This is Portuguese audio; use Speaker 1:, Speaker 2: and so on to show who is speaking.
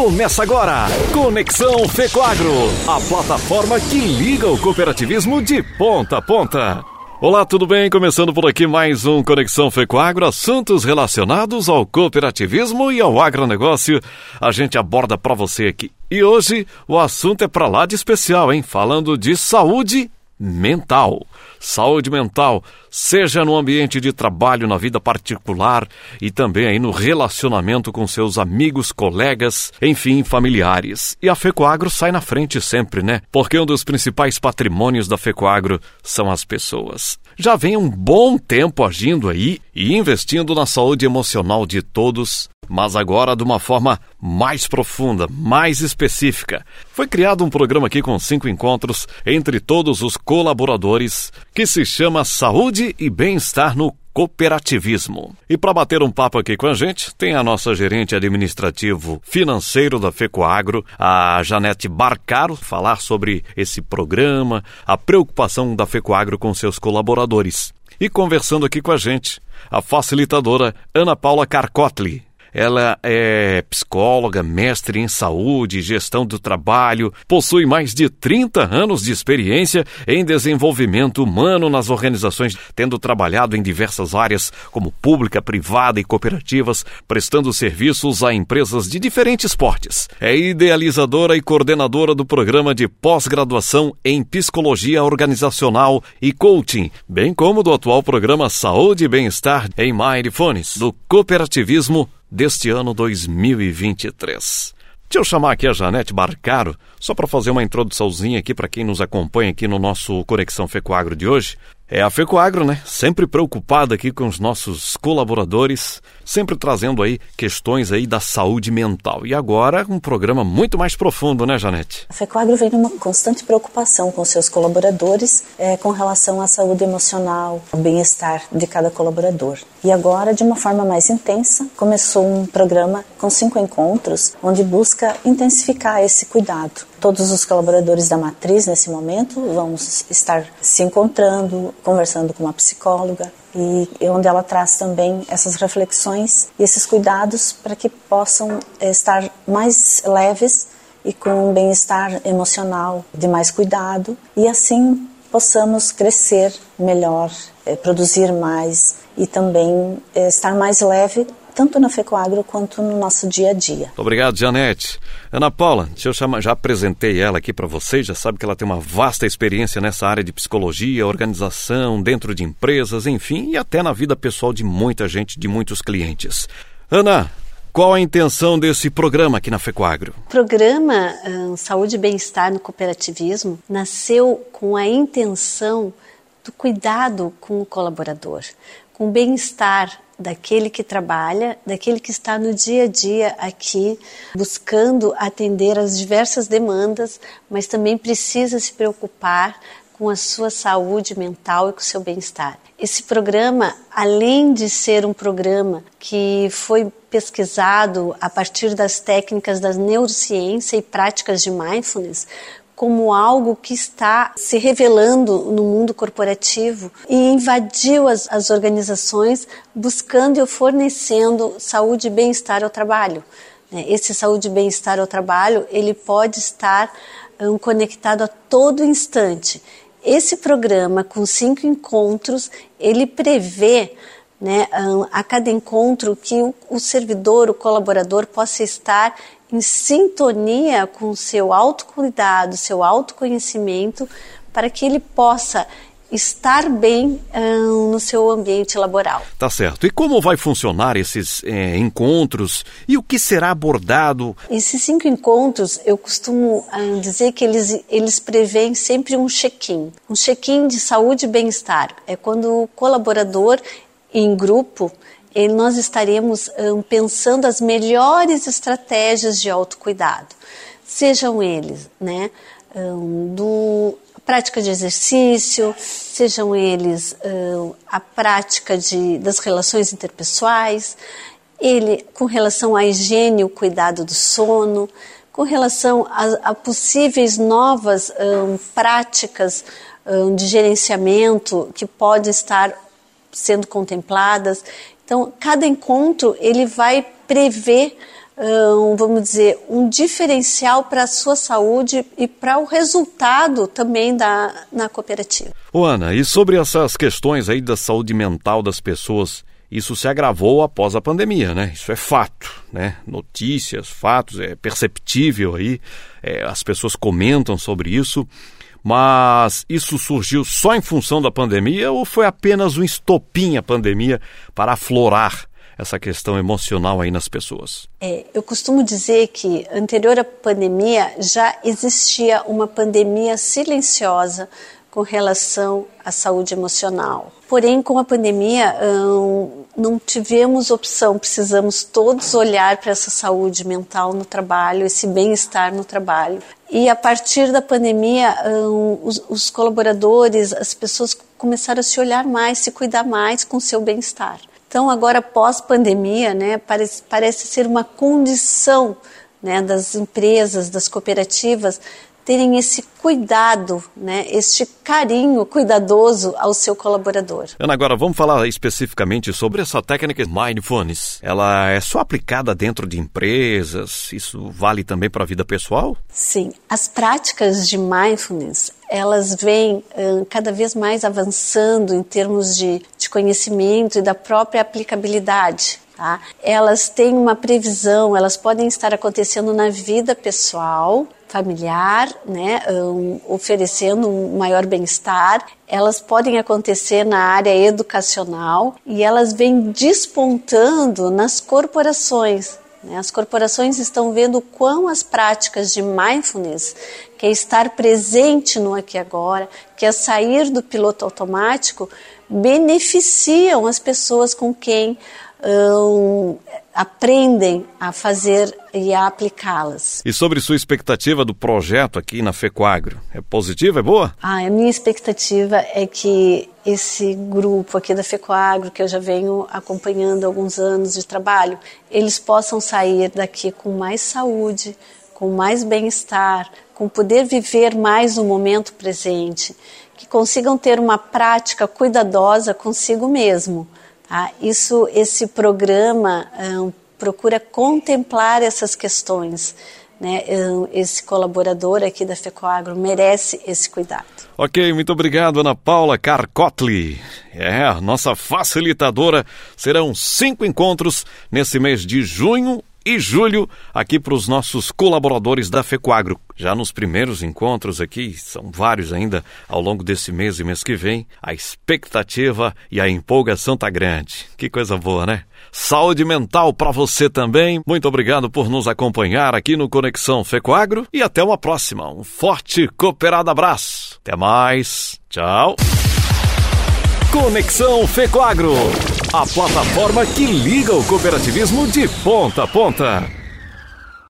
Speaker 1: Começa agora, Conexão Fecoagro, a plataforma que liga o cooperativismo de ponta a ponta. Olá, tudo bem? Começando por aqui mais um Conexão Fecoagro, assuntos relacionados ao cooperativismo e ao agronegócio. A gente aborda para você aqui. E hoje o assunto é para lá de especial, hein? Falando de saúde mental. Saúde mental, seja no ambiente de trabalho, na vida particular e também aí no relacionamento com seus amigos, colegas, enfim, familiares. E a Fecoagro sai na frente sempre, né? Porque um dos principais patrimônios da Fecoagro são as pessoas. Já vem um bom tempo agindo aí e investindo na saúde emocional de todos mas agora de uma forma mais profunda, mais específica. Foi criado um programa aqui com cinco encontros entre todos os colaboradores que se chama Saúde e Bem-Estar no cooperativismo. E para bater um papo aqui com a gente, tem a nossa gerente administrativo financeiro da FECOAGRO, a Janete Barcaro, falar sobre esse programa, a preocupação da FECOAGRO com seus colaboradores. E conversando aqui com a gente, a facilitadora Ana Paula Carcotli, ela é psicóloga, mestre em saúde e gestão do trabalho, possui mais de 30 anos de experiência em desenvolvimento humano nas organizações, tendo trabalhado em diversas áreas, como pública, privada e cooperativas, prestando serviços a empresas de diferentes portes. É idealizadora e coordenadora do programa de pós-graduação em psicologia organizacional e coaching, bem como do atual programa Saúde e Bem-Estar em Mindfulness, do cooperativismo deste ano 2023. Deixa eu chamar aqui a Janete Barcaro, só para fazer uma introduçãozinha aqui para quem nos acompanha aqui no nosso Conexão Fecoagro de hoje. É a FECOAGRO, né? Sempre preocupada aqui com os nossos colaboradores, sempre trazendo aí questões aí da saúde mental. E agora um programa muito mais profundo, né, Janete?
Speaker 2: A FECOAGRO vem numa constante preocupação com seus colaboradores é, com relação à saúde emocional, ao bem-estar de cada colaborador. E agora, de uma forma mais intensa, começou um programa com cinco encontros, onde busca intensificar esse cuidado. Todos os colaboradores da matriz, nesse momento, vão estar se encontrando, conversando com uma psicóloga e onde ela traz também essas reflexões e esses cuidados para que possam eh, estar mais leves e com um bem-estar emocional de mais cuidado e assim possamos crescer melhor, eh, produzir mais e também eh, estar mais leve tanto na FECOAGRO quanto no nosso dia a dia.
Speaker 1: Obrigado, Janete. Ana Paula, deixa eu chamar, já apresentei ela aqui para vocês, já sabe que ela tem uma vasta experiência nessa área de psicologia, organização, dentro de empresas, enfim, e até na vida pessoal de muita gente, de muitos clientes. Ana, qual a intenção desse programa aqui na FECOAGRO?
Speaker 3: O programa um, Saúde e Bem-Estar no Cooperativismo nasceu com a intenção do cuidado com o colaborador, com o bem-estar daquele que trabalha, daquele que está no dia a dia aqui, buscando atender às diversas demandas, mas também precisa se preocupar com a sua saúde mental e com o seu bem-estar. Esse programa, além de ser um programa que foi pesquisado a partir das técnicas da neurociência e práticas de mindfulness, como algo que está se revelando no mundo corporativo e invadiu as, as organizações buscando e fornecendo saúde e bem-estar ao trabalho. Né? Esse saúde e bem-estar ao trabalho ele pode estar um, conectado a todo instante. Esse programa com cinco encontros ele prevê né, a cada encontro que o, o servidor, o colaborador possa estar em sintonia com o seu autocuidado, seu autoconhecimento, para que ele possa estar bem hum, no seu ambiente laboral.
Speaker 1: Tá certo. E como vai funcionar esses é, encontros e o que será abordado?
Speaker 3: Esses cinco encontros, eu costumo hum, dizer que eles, eles prevêem sempre um check-in. Um check-in de saúde e bem-estar. É quando o colaborador em grupo e nós estaremos um, pensando as melhores estratégias de autocuidado, sejam eles, né, um, do prática de exercício, sejam eles um, a prática de, das relações interpessoais, ele com relação à higiene, o cuidado do sono, com relação a, a possíveis novas práticas de gerenciamento que podem estar sendo contempladas. Então, cada encontro ele vai prever um, vamos dizer, um diferencial para a sua saúde e para o resultado também da, na cooperativa.
Speaker 1: Ô Ana, e sobre essas questões aí da saúde mental das pessoas, isso se agravou após a pandemia, né? Isso é fato, né? Notícias, fatos, é perceptível aí, é, as pessoas comentam sobre isso. Mas isso surgiu só em função da pandemia ou foi apenas um estopim a pandemia para aflorar essa questão emocional aí nas pessoas?
Speaker 3: É, eu costumo dizer que anterior à pandemia já existia uma pandemia silenciosa com relação à saúde emocional. Porém, com a pandemia, hum, não tivemos opção, precisamos todos olhar para essa saúde mental no trabalho, esse bem-estar no trabalho. E a partir da pandemia, hum, os, os colaboradores, as pessoas começaram a se olhar mais, se cuidar mais com o seu bem-estar. Então, agora pós-pandemia, né, parece, parece ser uma condição né, das empresas, das cooperativas, terem esse cuidado, né, este carinho cuidadoso ao seu colaborador.
Speaker 1: Ana, agora vamos falar especificamente sobre essa técnica Mindfulness. Ela é só aplicada dentro de empresas? Isso vale também para a vida pessoal?
Speaker 3: Sim, as práticas de Mindfulness elas vêm uh, cada vez mais avançando em termos de, de conhecimento e da própria aplicabilidade. Tá? Elas têm uma previsão, elas podem estar acontecendo na vida pessoal, familiar, né, um, oferecendo um maior bem-estar. Elas podem acontecer na área educacional e elas vêm despontando nas corporações. Né? As corporações estão vendo quão as práticas de mindfulness, que é estar presente no aqui e agora, que é sair do piloto automático, beneficiam as pessoas com quem um, aprendem a fazer e a aplicá-las.
Speaker 1: E sobre sua expectativa do projeto aqui na FECOAGRO, é positiva, é boa?
Speaker 3: Ah, a minha expectativa é que esse grupo aqui da FECOAGRO, que eu já venho acompanhando há alguns anos de trabalho, eles possam sair daqui com mais saúde, com mais bem-estar, com poder viver mais o momento presente, que consigam ter uma prática cuidadosa consigo mesmo ah, isso, esse programa um, procura contemplar essas questões. Né? Esse colaborador aqui da FECOAGRO merece esse cuidado.
Speaker 1: Ok, muito obrigado, Ana Paula Carcotli. É, nossa facilitadora. Serão cinco encontros nesse mês de junho e julho aqui para os nossos colaboradores da FECOAGRO. Já nos primeiros encontros aqui, são vários ainda ao longo desse mês e mês que vem, a expectativa e a empolgação tá grande. Que coisa boa, né? Saúde mental para você também. Muito obrigado por nos acompanhar aqui no Conexão FECOAGRO e até uma próxima. Um forte cooperado abraço. Até mais. Tchau. Conexão Fecoagro, a plataforma que liga o cooperativismo de ponta a ponta.